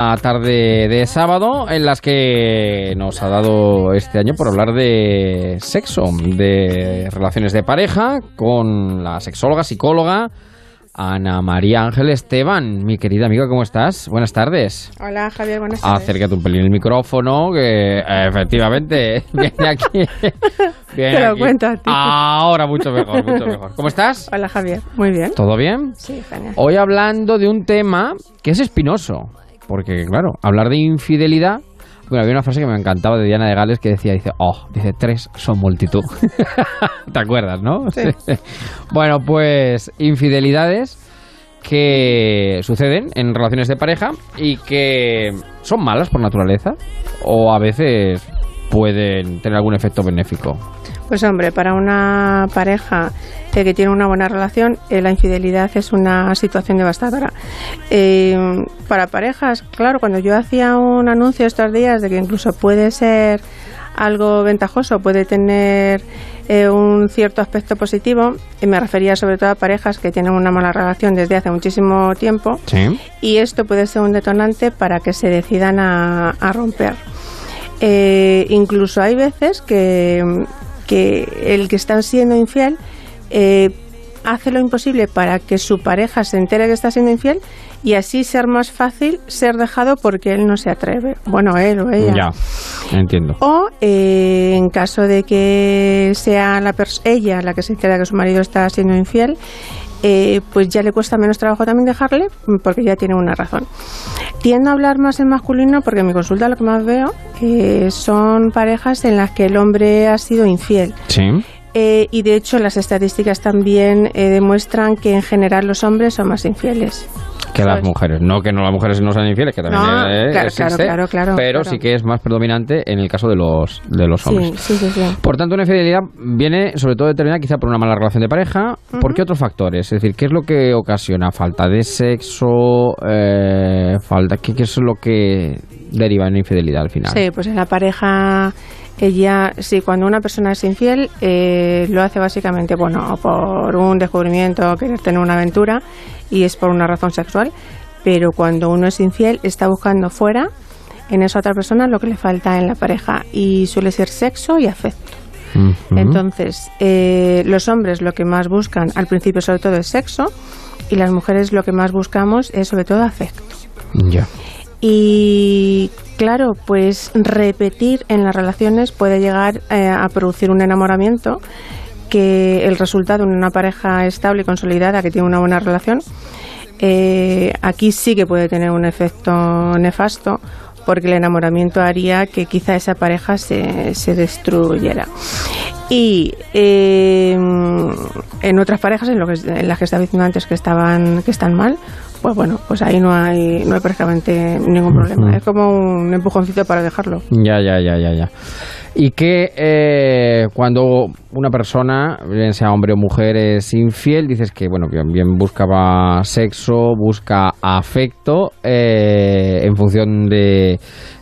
La tarde de sábado en las que nos ha dado este año por hablar de sexo, de relaciones de pareja con la sexóloga, psicóloga Ana María Ángel Esteban. Mi querida amiga, ¿cómo estás? Buenas tardes. Hola Javier, buenas tardes. Acércate un pelín el micrófono, que efectivamente viene aquí. Viene Te lo aquí. cuento a ti. Ahora mucho mejor, mucho mejor. ¿Cómo estás? Hola Javier, muy bien. ¿Todo bien? Sí, genial. Hoy hablando de un tema que es espinoso, porque claro, hablar de infidelidad, bueno, había una frase que me encantaba de Diana de Gales que decía, dice, oh, dice, tres son multitud. ¿Te acuerdas, no? Sí. bueno, pues infidelidades que suceden en relaciones de pareja y que son malas por naturaleza o a veces pueden tener algún efecto benéfico. Pues hombre, para una pareja eh, que tiene una buena relación, eh, la infidelidad es una situación devastadora. Eh, para parejas, claro, cuando yo hacía un anuncio estos días de que incluso puede ser algo ventajoso, puede tener un cierto aspecto positivo, y me refería sobre todo a parejas que tienen una mala relación desde hace muchísimo tiempo, Sí. y esto puede ser un detonante para que se decidan a, a romper. Eh, incluso hay veces que, que el que está siendo infiel eh, hace lo imposible para que su pareja se entere que está siendo infiel y así ser más fácil ser dejado porque él no se atreve. Bueno, él o ella. Ya, entiendo. O eh, en caso de que sea la ella la que se entera que su marido está siendo infiel, eh, pues ya le cuesta menos trabajo también dejarle porque ya tiene una razón. Tiendo a hablar más en masculino porque en mi consulta lo que más veo eh, son parejas en las que el hombre ha sido infiel. Sí. Eh, y de hecho las estadísticas también eh, demuestran que en general los hombres son más infieles. Que las ¿sabes? mujeres. No que no las mujeres no sean infieles, que también No, eh, claro, existe, claro, claro, pero sí que es más predominante en el caso de los de los hombres. sí, sí, sí. Por tanto, una infidelidad viene sobre todo determinada quizá por una mala relación de pareja. ¿Por qué otros factores? Es decir, ¿qué es lo que ocasiona? ¿Falta de sexo? Eh, falta, ¿qué, ¿Qué es lo que deriva en infidelidad al final? Sí, pues en la pareja, ella, sí, cuando una persona es infiel, eh, lo hace básicamente, bueno, por un descubrimiento, querer tener una aventura, y es por una razón sexual, pero cuando uno es infiel, está buscando fuera, en esa otra persona, lo que le falta en la pareja, y suele ser sexo y afecto. Entonces, eh, los hombres lo que más buscan al principio sobre todo es sexo, y las mujeres lo que más buscamos es sobre todo afecto. Ya. Y claro, pues repetir en las relaciones puede llegar eh, a producir un enamoramiento que el resultado en una pareja estable y consolidada que tiene una buena relación, eh, aquí sí que puede tener un efecto nefasto porque el enamoramiento haría que quizá esa pareja se, se destruyera. Y eh, en otras parejas, en, lo que, en las que estaba diciendo antes que estaban que están mal, pues bueno, pues ahí no hay no hay prácticamente ningún problema. Es como un empujoncito para dejarlo. Ya, ya, ya, ya, ya. Y que eh, cuando una persona, bien sea hombre o mujer, es infiel, dices que, bueno, bien, bien buscaba sexo, busca afecto, eh, en función de,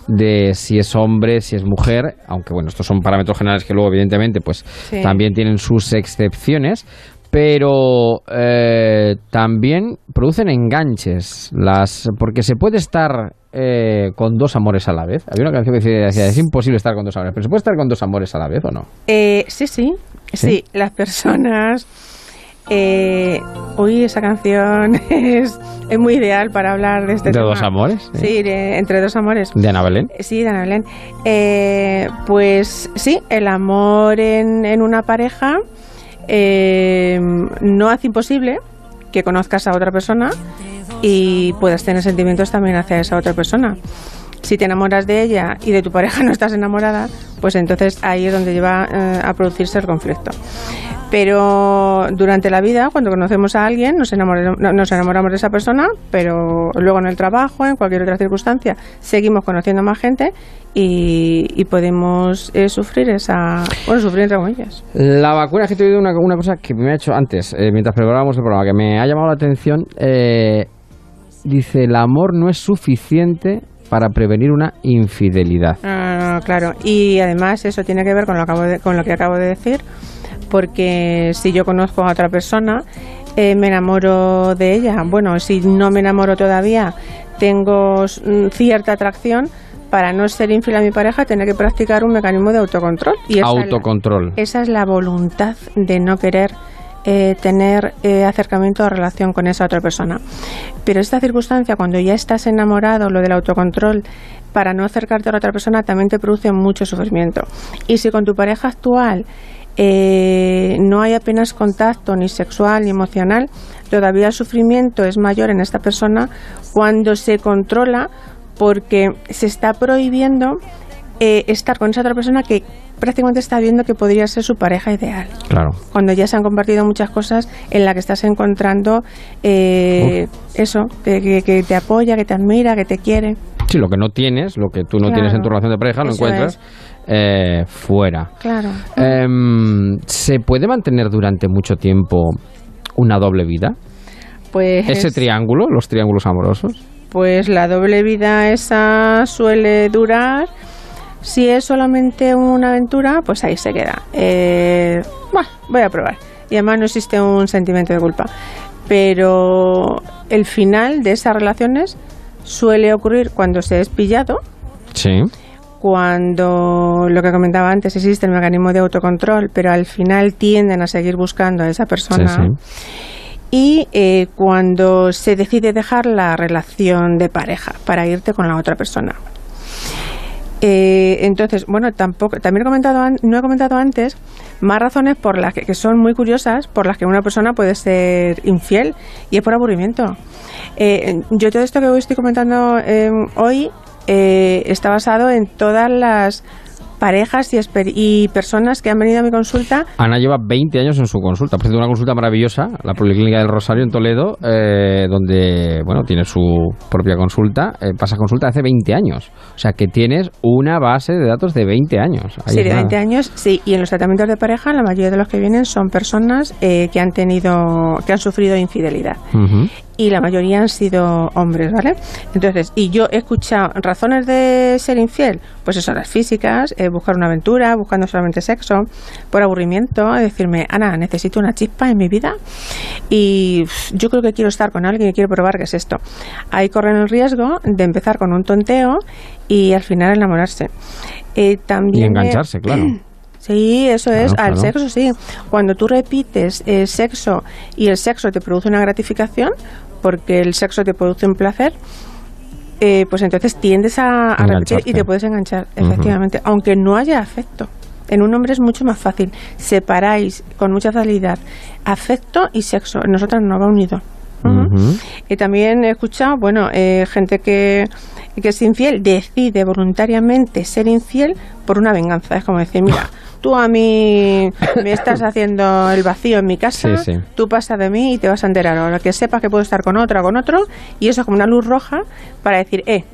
de si es hombre, si es mujer, aunque, bueno, estos son parámetros generales que luego, evidentemente, pues Sí. también tienen sus excepciones. Pero eh, también producen enganches, las porque se puede estar eh, con dos amores a la vez. Había una canción que decía, es imposible estar con dos amores, pero se puede estar con dos amores a la vez o no. Eh, sí, sí, sí, las personas. Eh, uy, esa canción es, es muy ideal para hablar de este ¿De tema. dos amores? Sí, de- entre dos amores. De Ana Belén. Sí, Ana Belén. Eh, pues sí, el amor en, en una pareja eh, no hace imposible que conozcas a otra persona y puedas tener sentimientos también hacia esa otra persona. Si te enamoras de ella y de tu pareja no estás enamorada, pues entonces ahí es donde lleva eh, a producirse el conflicto. Pero durante la vida, cuando conocemos a alguien, nos enamoramos, nos enamoramos de esa persona, pero luego en el trabajo, en cualquier otra circunstancia, seguimos conociendo más gente y, podemos eh, sufrir esa. Bueno, sufrir entre comillas. La vacuna, es que te he oído una, una cosa que me ha hecho antes, eh, mientras preparábamos el programa, que me ha llamado la atención. eh, dice, el amor no es suficiente para prevenir una infidelidad. Ah, claro, y además eso tiene que ver con lo, acabo de- con lo que acabo de decir, porque si yo conozco a otra persona, eh, me enamoro de ella. Bueno, si no me enamoro todavía, tengo mm, cierta atracción para no ser infiel a mi pareja, tener que practicar un mecanismo de autocontrol. Y autocontrol. esa es la voluntad de no querer eh, tener eh, acercamiento o relación con esa otra persona. Pero esta circunstancia, cuando ya estás enamorado, lo del autocontrol, para no acercarte a la otra persona, también te produce mucho sufrimiento. Y si con tu pareja actual eh, no hay apenas contacto ni sexual ni emocional, todavía el sufrimiento es mayor en esta persona cuando se controla porque se está prohibiendo estar con esa otra persona que prácticamente está viendo que podría ser su pareja ideal. Claro. Cuando ya se han compartido muchas cosas en las que estás encontrando eh, eso, que, te apoya, que te admira, que te quiere. Sí, lo que no tienes, lo que tú no tienes en tu relación de pareja, lo encuentras eh, fuera. Claro. Em, ¿Se puede mantener durante mucho tiempo una doble vida? Pues. ¿Ese triángulo, los triángulos amorosos? Pues la doble vida esa suele durar si es solamente una aventura, pues ahí se queda. Eh, bueno, voy a probar. Y además no existe un sentimiento de culpa. Pero el final de esas relaciones suele ocurrir cuando se es pillado. Sí. Cuando lo que comentaba antes existe el mecanismo de autocontrol, pero al final tienden a seguir buscando a esa persona. Sí, sí. Y eh, cuando se decide dejar la relación de pareja para irte con la otra persona. Eh, entonces, bueno, tampoco, también he comentado, no he comentado antes más razones por las que, son muy curiosas, por las que una persona puede ser infiel y es por aburrimiento. Eh, yo todo esto que hoy estoy comentando eh, hoy está basado en todas las parejas y, y, personas que han venido a mi consulta. Ana lleva 20 años en su consulta, ha una consulta maravillosa, la Policlínica del Rosario en Toledo, eh, donde bueno tiene su propia consulta, eh, pasa consulta hace 20 años. O sea que tienes una base de datos de 20 años. sí, de 20 años, sí. Y en los tratamientos de pareja, la mayoría de los que vienen son personas eh, que han tenido, que han sufrido infidelidad y la mayoría han sido hombres, ¿vale? Entonces, y yo he escuchado razones de ser infiel, pues eso, las físicas, eh, buscar una aventura, buscando solamente sexo, por aburrimiento, decirme, Ana, necesito una chispa en mi vida y yo creo que quiero estar con alguien y quiero probar qué es esto. Ahí corren el riesgo de empezar con un tonteo y al final enamorarse. Eh, también y engancharse, claro. Sí, eso es. Al sexo, sí. Cuando tú repites el sexo y el sexo te produce una gratificación, porque el sexo te produce un placer, eh, pues entonces tiendes a, repetir y te puedes enganchar, efectivamente, aunque no haya afecto. En un hombre es mucho más fácil. Separáis con mucha facilidad afecto y sexo. En nosotras no va unido. Y también he escuchado, bueno, eh, gente que, que es infiel decide voluntariamente ser infiel por una venganza. Es como decir, mira, tú a mí me estás haciendo el vacío en mi casa, tú pasas de mí y te vas a enterar. Ahora que sepas que puedo estar con otra o con otro, y eso es como una luz roja para decir, eh,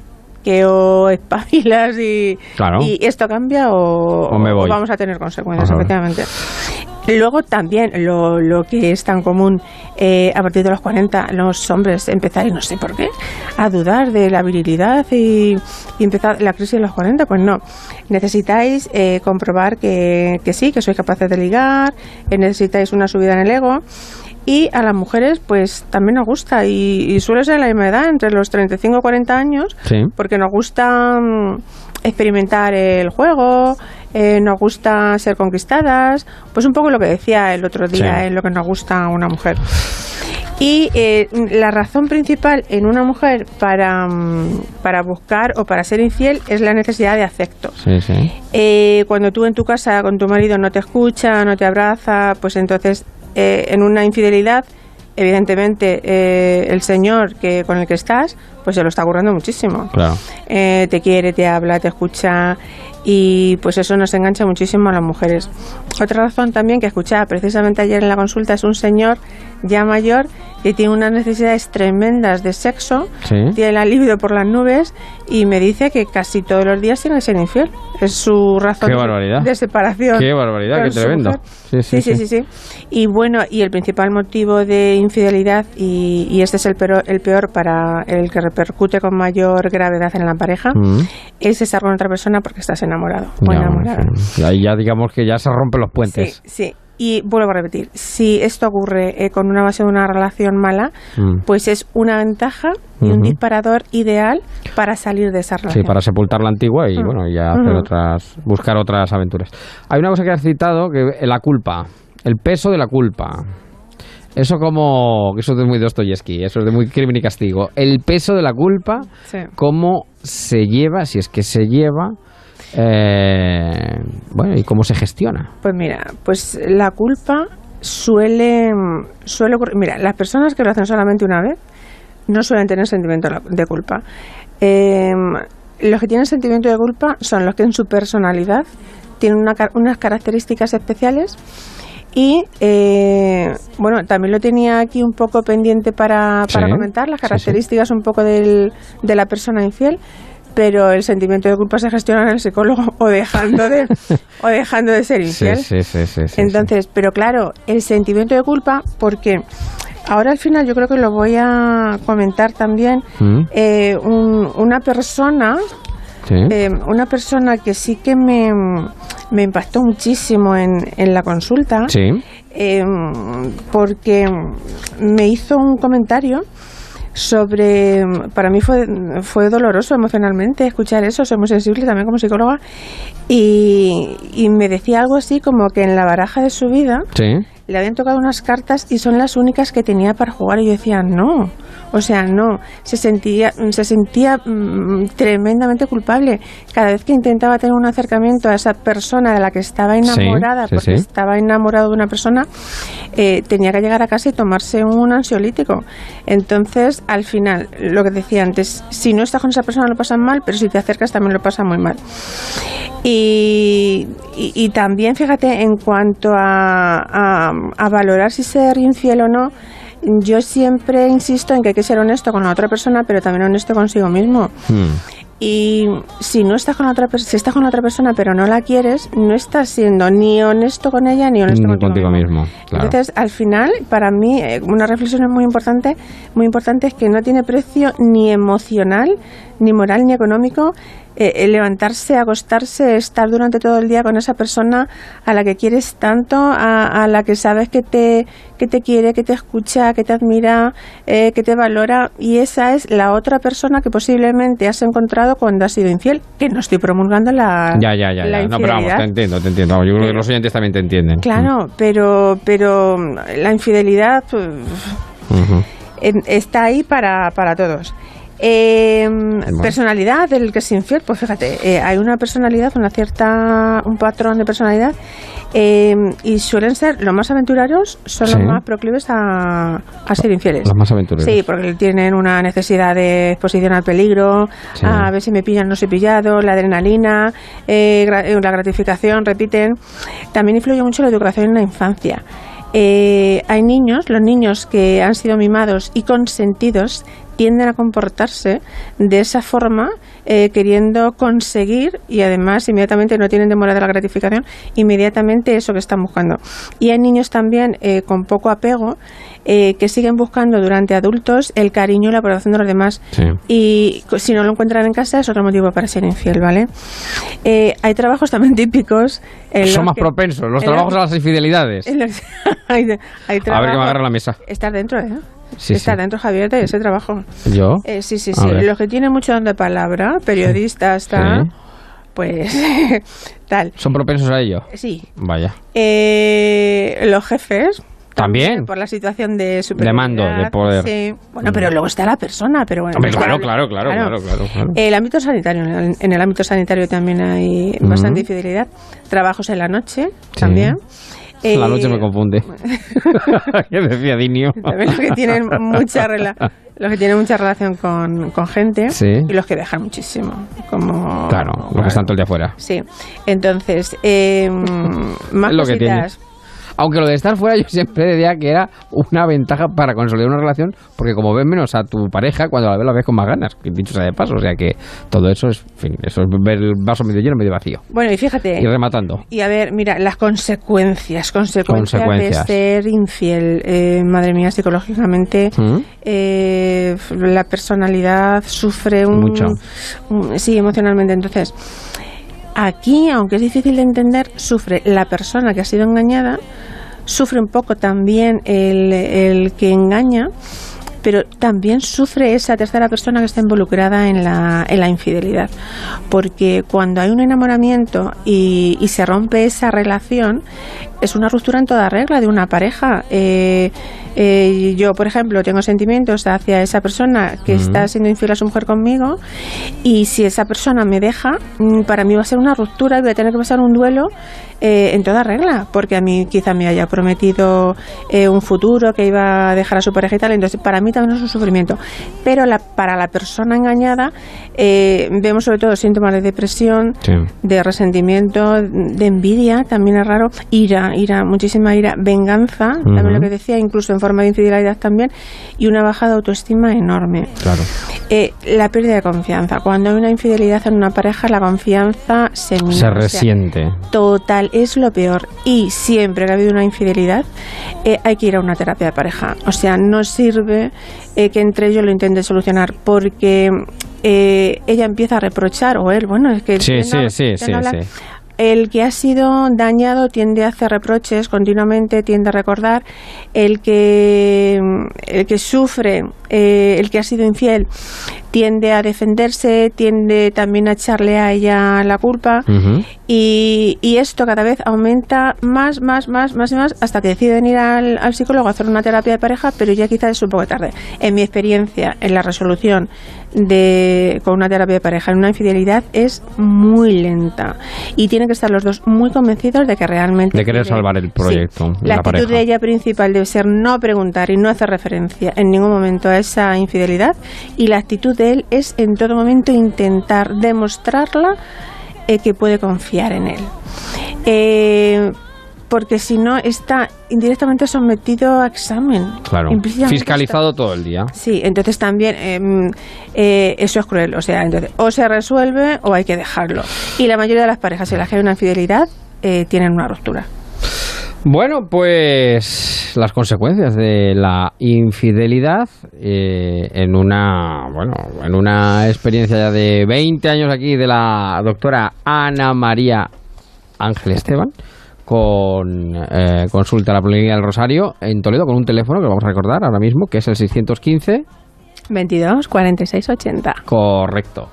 que o espabilas y, y esto cambia o, vamos a tener consecuencias, efectivamente. Luego también lo, lo que es tan común eh, a partir de los 40, los hombres empezar, y no sé por qué, a dudar de la virilidad y, empezar la crisis de los 40. Pues no, necesitáis eh, comprobar que, que, sí, que sois capaces de ligar, que necesitáis una subida en el ego. Y a las mujeres, pues también nos gusta, y, suele ser la misma edad, entre los 35 y 40 años, porque nos gusta mm, experimentar el juego, eh, nos gusta ser conquistadas, pues un poco lo que decía el otro día, es lo que nos gusta a una mujer. Y eh, la razón principal en una mujer para, mm, para, buscar o para ser infiel es la necesidad de afecto. Eh, cuando tú en tu casa con tu marido no te escucha, no te abraza, pues entonces en una infidelidad evidentemente el señor que con el que estás pues se lo está currando muchísimo te quiere te habla te escucha y pues eso nos engancha muchísimo a las mujeres. Otra razón también que escuchaba precisamente ayer en la consulta es un señor ya mayor que tiene unas necesidades tremendas de sexo, tiene la libido por las nubes y me dice que casi todos los días tiene que ser infiel. Es su razón de separación. Qué barbaridad, qué tremendo. Sí sí sí, sí sí Y bueno, y el principal motivo de infidelidad, y, este es el peor, el peor para el que repercute con mayor gravedad en la pareja, mm. es estar con otra persona porque estás enamorado o enamorada. ahí ya digamos que ya se rompen los puentes. Sí, sí Y vuelvo a repetir, si esto ocurre eh, con una base de una relación mala, Mm. pues es una ventaja y un disparador ideal para salir de esa Sí, relación. para sepultar la antigua y Mm. bueno, ya hacer otras, buscar otras aventuras. Hay una cosa que has citado, que la culpa, el peso de la culpa. Eso como, eso es de muy Dostoyevsky, eso es de muy crimen y castigo. El peso de la culpa, Sí. cómo se lleva, si es que se lleva, eh, bueno, y cómo se gestiona. Pues mira, pues la culpa suele, suele ocurrir. Mira, las personas que lo hacen solamente una vez no suelen tener sentimiento de culpa. Eh, los que tienen sentimiento de culpa son los que en su personalidad tienen una unas características especiales y eh, bueno, también lo tenía aquí un poco pendiente para, para Sí, comentar, las sí, sí. características un poco del, de la persona infiel, pero el sentimiento de culpa se gestiona en el psicólogo o dejando de, o dejando de ser infiel. Sí, sí, sí, sí, sí, Entonces, pero claro, el sentimiento de culpa, porque ahora al final yo creo que lo voy a comentar también. Mm, eh, un- una persona eh, una persona que sí que me, me impactó muchísimo en, en la consulta, Sí. eh, porque me hizo un comentario sobre, para mí fue, fue doloroso emocionalmente escuchar eso, soy muy sensible también como psicóloga, y, y me decía algo así como que en la baraja de su vida Sí. le habían tocado unas cartas y son las únicas que tenía para jugar y yo decía no o sea no se sentía se sentía mm, tremendamente culpable. Cada vez que intentaba tener un acercamiento a esa persona de la que estaba enamorada sí, porque estaba enamorado de una persona eh, tenía que llegar a casa y tomarse un ansiolítico entonces al final lo que decía antes si no estás con esa persona lo pasas mal pero si te acercas también lo pasas muy mal y, y- y también, fíjate, en cuanto a, a- valorar si ser infiel o no, yo siempre insisto en que hay que ser honesto con la otra persona, pero también honesto consigo mismo. Mm. Y si no estás con otra si estás con otra persona pero no la quieres, no estás siendo ni honesto con ella ni honesto contigo, mismo, claro. Entonces, al final, para mí, eh, una reflexión muy importante, muy importante es que no tiene precio ni emocional, ni moral, ni económico eh, el levantarse, acostarse, estar durante todo el día con esa persona a la que quieres tanto, a, a la que sabes que te, que te quiere, que te escucha, que te admira, eh, que te valora, y esa es la otra persona que posiblemente has encontrado cuando has sido infiel, que no estoy promulgando la, Ya, ya, ya. ya. No, pero vamos, te entiendo, te entiendo. Yo creo que los oyentes también te entienden. Claro, pero, pero la infidelidad pues, está ahí para, para todos. Eh, Personalidad del que es infiel, pues fíjate, eh, hay una personalidad, una cierta, un patrón de personalidad, eh, y suelen ser los más aventureros, son Sí. los más proclives a, a ser infieles. Los más aventureros. Sí, porque tienen una necesidad de exposición al peligro, Sí. a ver si me pillan, no soy pillado, la adrenalina, eh, eh, la gratificación, repiten. También influye mucho la educación en la infancia. Eh, hay niños, los niños que han sido mimados y consentidos tienden a comportarse de esa forma, eh, queriendo conseguir y además inmediatamente no tienen demora de la gratificación, inmediatamente eso que están buscando. Y hay niños también eh, con poco apego eh, que siguen buscando durante adultos el cariño y la aprobación de los demás. Sí. Y si no lo encuentran en casa es otro motivo para ser infiel, ¿vale? Eh, hay trabajos también típicos. Son más que- propensos los trabajos a las infidelidades. los- hay, hay A ver que me agarra la mesa. Estar dentro, ¿eh? Sí, Estar sí. dentro, Javier, de ese trabajo. ¿Yo? Eh, sí, sí, sí. Los que tienen mucho don de palabra, periodistas, tal, Sí. pues tal. ¿Son propensos a ello? Sí. Vaya. Eh, los jefes. ¿También? Por la situación de De superioridad. mando, de poder. Sí. Bueno, pero luego está la persona, pero bueno. Hombre, está- claro, claro, claro, claro, claro, claro. El ámbito sanitario, en el, en el ámbito sanitario también hay bastante infidelidad. Trabajos en la noche también. La Eh, noche me confunde. ¿Qué decía Dinio? También los que tienen mucha rela- los que tienen mucha relación con, con gente Sí. y los que dejan muchísimo. Como Claro, lo que están todo el día fuera. Sí. Entonces, eh, más Es lo que cositas. Aunque lo de estar fuera yo siempre decía que era una ventaja para consolidar una relación, porque como ves menos a tu pareja, cuando la ves la ves con más ganas, que dicho sea de paso, o sea que todo eso es, en fin, eso es ver el vaso medio lleno, medio vacío. Bueno, y fíjate. Y rematando. Y a ver, mira, las consecuencias, consecuencias, Consecuencias. de ser infiel. Eh, madre mía, psicológicamente, ¿Mm? eh, la personalidad sufre un, Mucho. un- sí, emocionalmente. Entonces, aquí, aunque es difícil de entender, sufre la persona que ha sido engañada sufre un poco también el, que engaña pero también sufre esa tercera persona que está involucrada en la, en la infidelidad. Porque cuando hay un enamoramiento y, y, se rompe esa relación, es una ruptura en toda regla de una pareja. Eh, eh, yo, por ejemplo, tengo sentimientos hacia esa persona que está siendo infiel a su mujer conmigo y si esa persona me deja, mm, para mí va a ser una ruptura y voy a tener que pasar un duelo eh, en toda regla, porque a mí quizá me haya prometido eh, un futuro que iba a dejar a su pareja y tal, entonces para mí también es un sufrimiento. Pero la, para la persona engañada vemos sobre todo síntomas de depresión, de resentimiento, de envidia, también es raro, ira, ira, muchísima ira, venganza, también lo que decía, incluso en forma de infidelidad también, y una baja de autoestima enorme. Claro. Eh, la pérdida de confianza. Cuando hay una infidelidad en una pareja, la confianza se Se resiente. total, es lo peor. Y siempre que ha habido una infidelidad, eh, hay que ir a una terapia de pareja. O sea, no sirve eh, que entre ellos lo intenten solucionar, porque ella empieza a reprochar, o él, bueno, es que... Sí, sí, sí, sí, sí el que ha sido dañado tiende a hacer reproches continuamente, tiende a recordar. El que, el que sufre, eh, el que ha sido infiel, tiende a defenderse, tiende también a echarle a ella la culpa. y, y, esto cada vez aumenta más, más, más, más y más hasta que deciden ir al, al psicólogo a hacer una terapia de pareja, pero ya quizás es un poco tarde. En mi experiencia, en la resolución de, con una terapia de pareja en una infidelidad es muy lenta. Y tienen que estar los dos muy convencidos de que realmente de querer salvar el proyecto la, actitud de ella principal debe ser no preguntar y no hacer referencia en ningún momento a esa infidelidad y la actitud de él es en todo momento intentar demostrarla eh, que puede confiar en él eh, porque si no está indirectamente sometido a examen. Claro. Fiscalizado todo el día. Sí, entonces también em, eh, eso es cruel. O sea, entonces o se resuelve o hay que dejarlo. Y la mayoría de las parejas en las que hay una infidelidad eh, tienen una ruptura. Bueno, pues las consecuencias de la infidelidad eh, en una bueno en una experiencia ya de 20 años aquí de la doctora Ana María Ángel Esteban con eh, consulta a la Policía del Rosario en Toledo con un teléfono que vamos a recordar ahora mismo, que es el 615 22 46 80. Correcto.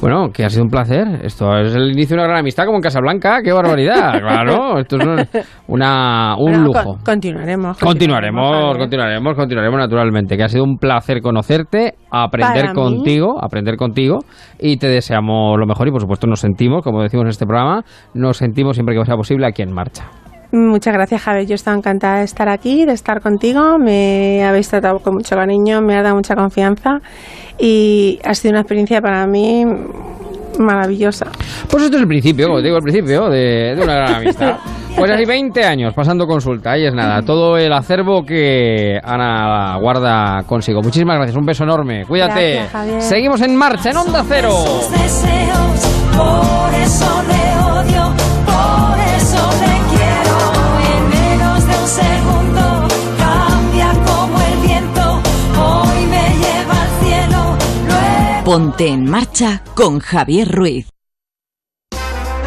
Bueno, que ha sido un placer. Esto es el inicio de una gran amistad como en Casablanca. ¡Qué barbaridad! Claro, esto es una, un lujo. continuaremos, continuaremos. Continuaremos, continuaremos, naturalmente. Que ha sido un placer conocerte, aprender contigo, aprender contigo. Y te deseamos lo mejor y, por supuesto, nos sentimos, como decimos en este programa, nos sentimos siempre que sea posible aquí en marcha. Muchas gracias, Javier. Yo estaba encantada de estar aquí, de estar contigo. Me habéis tratado con mucho cariño, me ha dado mucha confianza y ha sido una experiencia para mí maravillosa. Pues esto es el principio, como digo, el principio de, una gran amistad. Pues así 20 años pasando consulta, ahí es nada, todo el acervo que Ana guarda consigo. Muchísimas gracias, un beso enorme, cuídate. Seguimos en marcha en Onda Cero. por Ponte en marcha con Javier Ruiz.